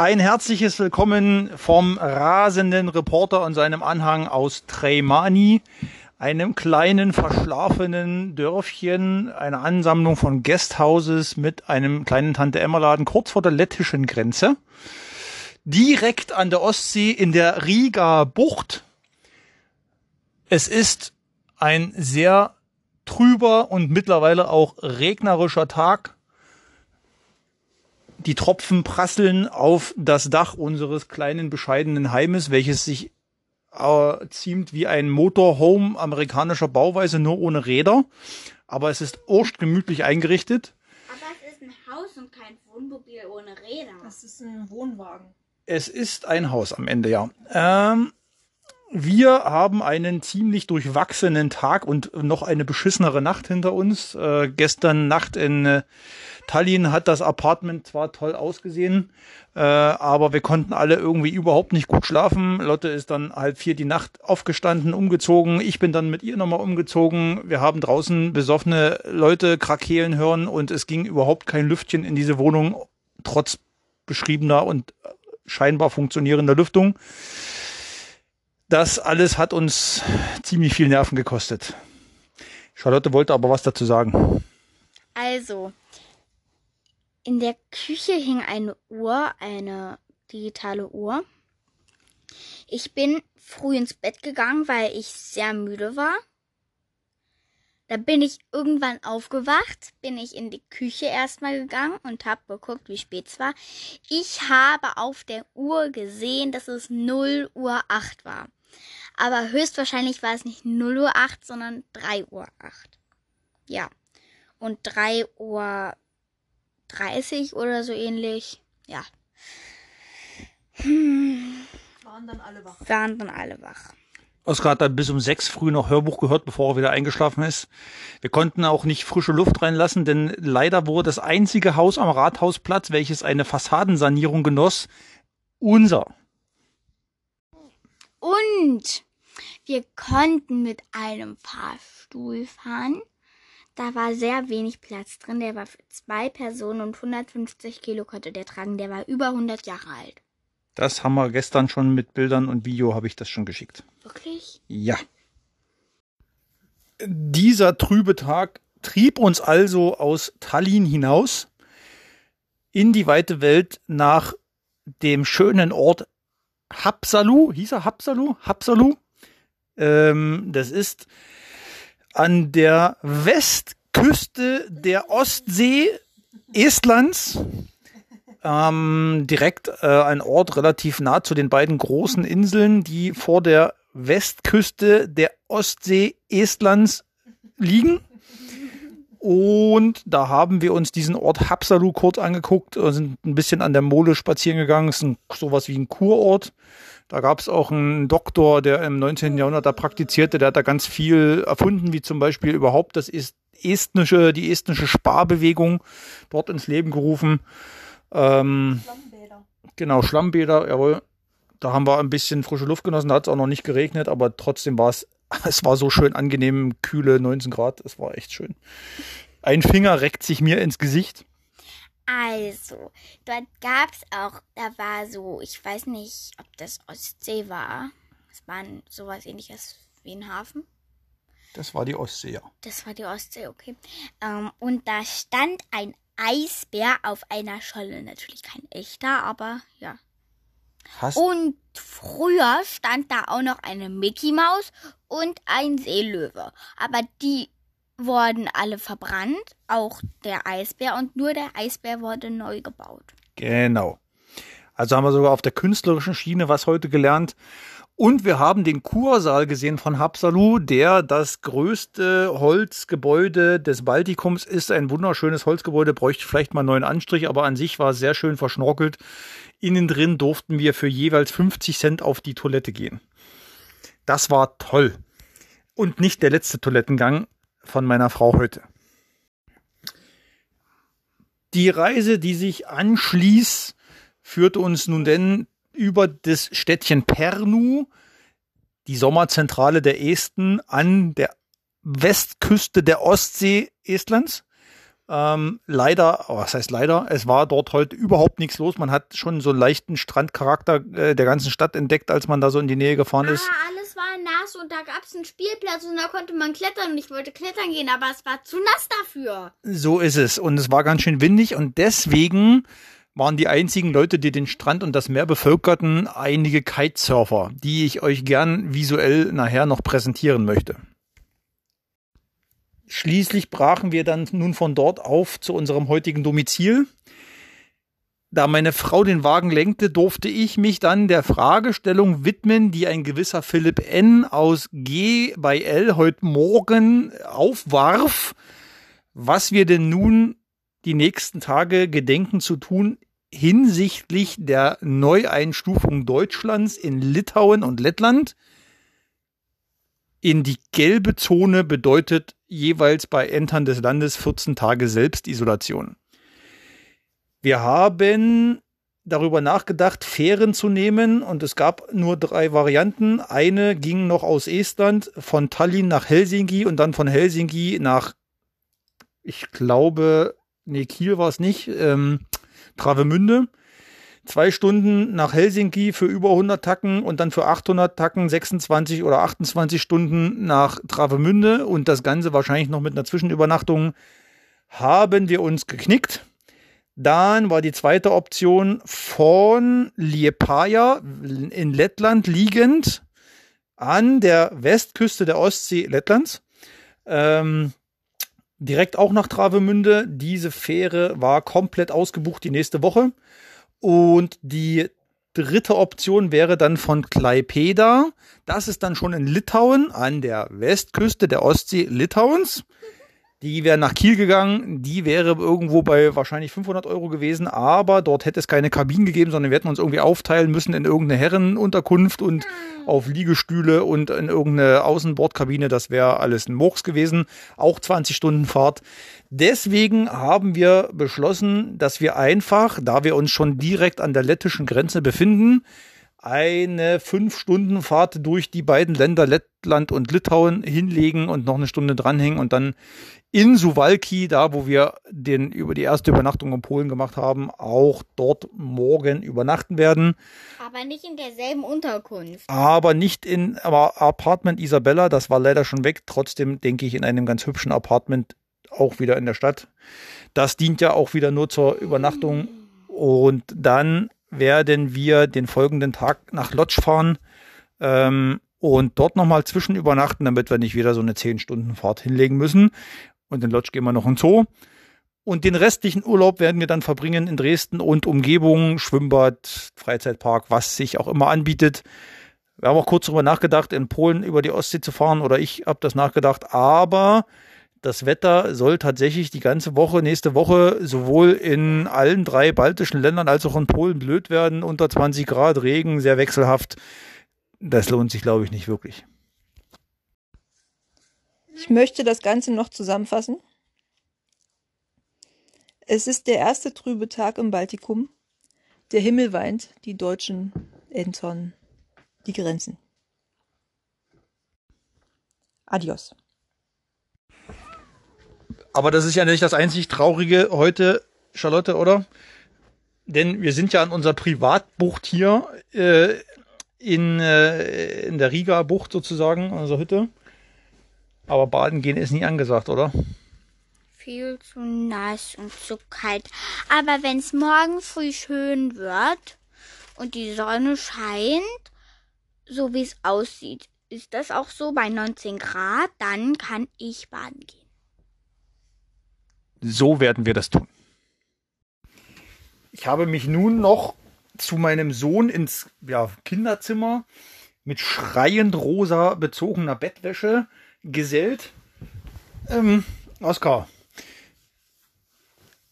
Ein herzliches Willkommen vom rasenden Reporter und seinem Anhang aus Treimani, einem kleinen verschlafenen Dörfchen, eine Ansammlung von Guesthouses mit einem kleinen Tante Emma Laden kurz vor der lettischen Grenze. Direkt an der Ostsee in der Riga Bucht. Es ist ein sehr trüber und mittlerweile auch regnerischer Tag die Tropfen prasseln auf das Dach unseres kleinen bescheidenen Heimes, welches sich äh, ziemt wie ein Motorhome amerikanischer Bauweise, nur ohne Räder. Aber es ist urst gemütlich eingerichtet. Aber es ist ein Haus und kein Wohnmobil ohne Räder. Das ist ein Wohnwagen. Es ist ein Haus am Ende, ja. Ähm, wir haben einen ziemlich durchwachsenen Tag und noch eine beschissenere Nacht hinter uns. Äh, gestern Nacht in äh, Tallinn hat das Apartment zwar toll ausgesehen, äh, aber wir konnten alle irgendwie überhaupt nicht gut schlafen. Lotte ist dann halb vier die Nacht aufgestanden, umgezogen. Ich bin dann mit ihr nochmal umgezogen. Wir haben draußen besoffene Leute krakeelen hören und es ging überhaupt kein Lüftchen in diese Wohnung, trotz beschriebener und scheinbar funktionierender Lüftung. Das alles hat uns ziemlich viel Nerven gekostet. Charlotte wollte aber was dazu sagen. Also, in der Küche hing eine Uhr, eine digitale Uhr. Ich bin früh ins Bett gegangen, weil ich sehr müde war. Da bin ich irgendwann aufgewacht, bin ich in die Küche erstmal gegangen und habe geguckt, wie spät es war. Ich habe auf der Uhr gesehen, dass es 0 Uhr 8 war. Aber höchstwahrscheinlich war es nicht 0 Uhr 8, sondern 3 Uhr 8. Ja. Und 3 Uhr 30 oder so ähnlich. Ja. Hm. Waren dann alle wach. Waren dann alle wach. Oskar hat dann bis um sechs früh noch Hörbuch gehört, bevor er wieder eingeschlafen ist. Wir konnten auch nicht frische Luft reinlassen, denn leider wurde das einzige Haus am Rathausplatz, welches eine Fassadensanierung genoss, unser. Und wir konnten mit einem Fahrstuhl fahren. Da war sehr wenig Platz drin. Der war für zwei Personen und 150 Kilo konnte der tragen. Der war über 100 Jahre alt. Das haben wir gestern schon mit Bildern und Video habe ich das schon geschickt. Wirklich? Ja. Dieser trübe Tag trieb uns also aus Tallinn hinaus in die weite Welt nach dem schönen Ort Hapsalu. Hieß er Hapsalu? Hapsalu? Ähm, das ist an der Westküste der Ostsee Estlands. Ähm, direkt äh, ein Ort relativ nah zu den beiden großen Inseln, die vor der Westküste der Ostsee Estlands liegen. Und da haben wir uns diesen Ort Hapsalu kurz angeguckt, sind ein bisschen an der Mole spazieren gegangen. Es ist ein, sowas wie ein Kurort. Da gab es auch einen Doktor, der im 19. Jahrhundert da praktizierte, der hat da ganz viel erfunden, wie zum Beispiel überhaupt das estnische, die estnische Sparbewegung dort ins Leben gerufen. Ähm, Schlammbäder. Genau, Schlammbäder, jawohl. Da haben wir ein bisschen frische Luft genossen, da hat es auch noch nicht geregnet, aber trotzdem war es, es war so schön angenehm, kühle 19 Grad, es war echt schön. Ein Finger reckt sich mir ins Gesicht. Also, dort gab's auch, da war so, ich weiß nicht, ob das Ostsee war. Es war sowas ähnliches wie ein Hafen. Das war die Ostsee, ja. Das war die Ostsee, okay. Ähm, und da stand ein Eisbär auf einer Scholle. Natürlich kein echter, aber ja. Hast, Und früher stand da auch noch eine Mickey Maus und ein Seelöwe. Aber die wurden alle verbrannt, auch der Eisbär und nur der Eisbär wurde neu gebaut. Genau. Also haben wir sogar auf der künstlerischen Schiene was heute gelernt. Und wir haben den Kursaal gesehen von Hapsalu, der das größte Holzgebäude des Baltikums ist. Ein wunderschönes Holzgebäude, bräuchte vielleicht mal einen neuen Anstrich, aber an sich war es sehr schön verschnorkelt. Innen drin durften wir für jeweils 50 Cent auf die Toilette gehen. Das war toll. Und nicht der letzte Toilettengang von meiner Frau heute. Die Reise, die sich anschließt, führte uns nun denn über das Städtchen Pernu, die Sommerzentrale der Esten, an der Westküste der Ostsee Estlands. Ähm, leider, oh, was heißt leider, es war dort heute überhaupt nichts los. Man hat schon so einen leichten Strandcharakter äh, der ganzen Stadt entdeckt, als man da so in die Nähe gefahren ist. Aber alles war nass und da gab es einen Spielplatz und da konnte man klettern und ich wollte klettern gehen, aber es war zu nass dafür. So ist es. Und es war ganz schön windig und deswegen waren die einzigen Leute, die den Strand und das Meer bevölkerten, einige Kitesurfer, die ich euch gern visuell nachher noch präsentieren möchte. Schließlich brachen wir dann nun von dort auf zu unserem heutigen Domizil. Da meine Frau den Wagen lenkte, durfte ich mich dann der Fragestellung widmen, die ein gewisser Philipp N. aus G bei L heute Morgen aufwarf, was wir denn nun die nächsten Tage gedenken zu tun hinsichtlich der Neueinstufung Deutschlands in Litauen und Lettland in die gelbe Zone bedeutet jeweils bei Entern des Landes 14 Tage Selbstisolation. Wir haben darüber nachgedacht, Fähren zu nehmen und es gab nur drei Varianten. Eine ging noch aus Estland von Tallinn nach Helsinki und dann von Helsinki nach, ich glaube, nee, Kiel war es nicht, ähm, Travemünde zwei Stunden nach Helsinki für über 100 Tacken und dann für 800 Tacken 26 oder 28 Stunden nach Travemünde und das Ganze wahrscheinlich noch mit einer Zwischenübernachtung haben wir uns geknickt. Dann war die zweite Option von Liepaja in Lettland liegend an der Westküste der Ostsee Lettlands. Ähm, direkt auch nach Travemünde. Diese Fähre war komplett ausgebucht die nächste Woche. Und die dritte Option wäre dann von Klaipeda. Das ist dann schon in Litauen an der Westküste der Ostsee Litauens. Die wäre nach Kiel gegangen, die wäre irgendwo bei wahrscheinlich 500 Euro gewesen, aber dort hätte es keine Kabinen gegeben, sondern wir hätten uns irgendwie aufteilen müssen in irgendeine Herrenunterkunft und auf Liegestühle und in irgendeine Außenbordkabine. Das wäre alles ein Murks gewesen. Auch 20 Stunden Fahrt. Deswegen haben wir beschlossen, dass wir einfach, da wir uns schon direkt an der lettischen Grenze befinden, eine fünf Stunden Fahrt durch die beiden Länder Lettland und Litauen hinlegen und noch eine Stunde dranhängen und dann in Suwalki, da wo wir den über die erste Übernachtung in Polen gemacht haben, auch dort morgen übernachten werden. Aber nicht in derselben Unterkunft. Aber nicht in aber Apartment Isabella, das war leider schon weg. Trotzdem denke ich in einem ganz hübschen Apartment auch wieder in der Stadt. Das dient ja auch wieder nur zur Übernachtung. Und dann werden wir den folgenden Tag nach Lodz fahren ähm, und dort nochmal zwischen übernachten, damit wir nicht wieder so eine 10-Stunden-Fahrt hinlegen müssen. Und in Lodz gehen wir noch in Zoo. Und den restlichen Urlaub werden wir dann verbringen in Dresden und Umgebung, Schwimmbad, Freizeitpark, was sich auch immer anbietet. Wir haben auch kurz darüber nachgedacht, in Polen über die Ostsee zu fahren oder ich habe das nachgedacht, aber das Wetter soll tatsächlich die ganze Woche, nächste Woche, sowohl in allen drei baltischen Ländern als auch in Polen blöd werden. Unter 20 Grad, Regen, sehr wechselhaft. Das lohnt sich, glaube ich, nicht wirklich. Ich möchte das Ganze noch zusammenfassen. Es ist der erste trübe Tag im Baltikum. Der Himmel weint, die Deutschen entern die Grenzen. Adios. Aber das ist ja nicht das einzig Traurige heute, Charlotte, oder? Denn wir sind ja an unserer Privatbucht hier äh, in, äh, in der Riga-Bucht sozusagen, unserer Hütte. Aber baden gehen ist nie angesagt, oder? Viel zu nass und zu kalt. Aber wenn es morgen früh schön wird und die Sonne scheint, so wie es aussieht, ist das auch so bei 19 Grad, dann kann ich baden gehen. So werden wir das tun. Ich habe mich nun noch zu meinem Sohn ins ja, Kinderzimmer mit schreiend rosa bezogener Bettwäsche gesellt. Ähm, Oskar,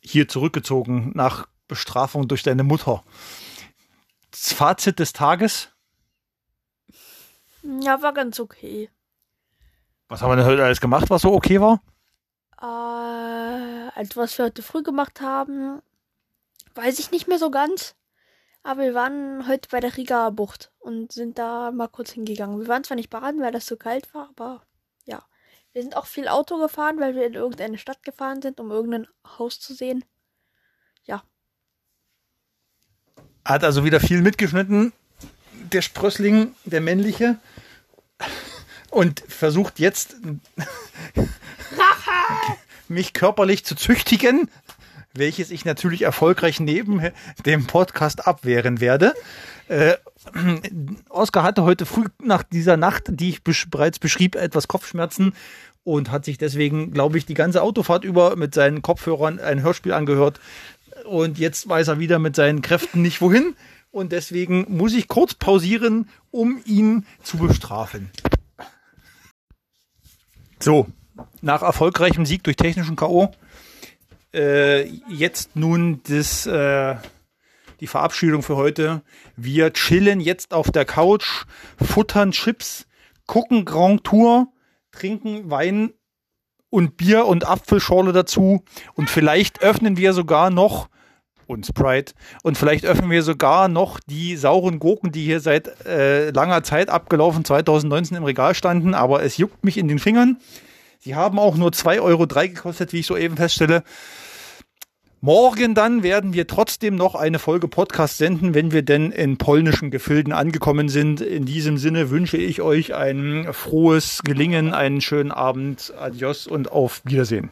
hier zurückgezogen nach Bestrafung durch deine Mutter. Das Fazit des Tages? Ja, war ganz okay. Was haben wir denn heute alles gemacht, was so okay war? Also was wir heute früh gemacht haben, weiß ich nicht mehr so ganz. Aber wir waren heute bei der Riga Bucht und sind da mal kurz hingegangen. Wir waren zwar nicht baden, weil das so kalt war, aber ja. Wir sind auch viel Auto gefahren, weil wir in irgendeine Stadt gefahren sind, um irgendein Haus zu sehen. Ja. Hat also wieder viel mitgeschnitten, der Sprössling, der männliche. Und versucht jetzt mich körperlich zu züchtigen, welches ich natürlich erfolgreich neben dem Podcast abwehren werde. Äh, Oskar hatte heute früh nach dieser Nacht, die ich besch bereits beschrieb, etwas Kopfschmerzen und hat sich deswegen, glaube ich, die ganze Autofahrt über mit seinen Kopfhörern ein Hörspiel angehört. Und jetzt weiß er wieder mit seinen Kräften nicht wohin. Und deswegen muss ich kurz pausieren, um ihn zu bestrafen. So, nach erfolgreichem Sieg durch technischen K.O. Äh, jetzt nun das, äh, die Verabschiedung für heute. Wir chillen jetzt auf der Couch, futtern Chips, gucken Grand Tour, trinken Wein und Bier und Apfelschorle dazu. Und vielleicht öffnen wir sogar noch und Sprite. Und vielleicht öffnen wir sogar noch die sauren Gurken, die hier seit äh, langer Zeit abgelaufen 2019 im Regal standen. Aber es juckt mich in den Fingern. Sie haben auch nur 2,03 Euro gekostet, wie ich soeben feststelle. Morgen dann werden wir trotzdem noch eine Folge Podcast senden, wenn wir denn in polnischen Gefilden angekommen sind. In diesem Sinne wünsche ich euch ein frohes Gelingen, einen schönen Abend, adios und auf Wiedersehen.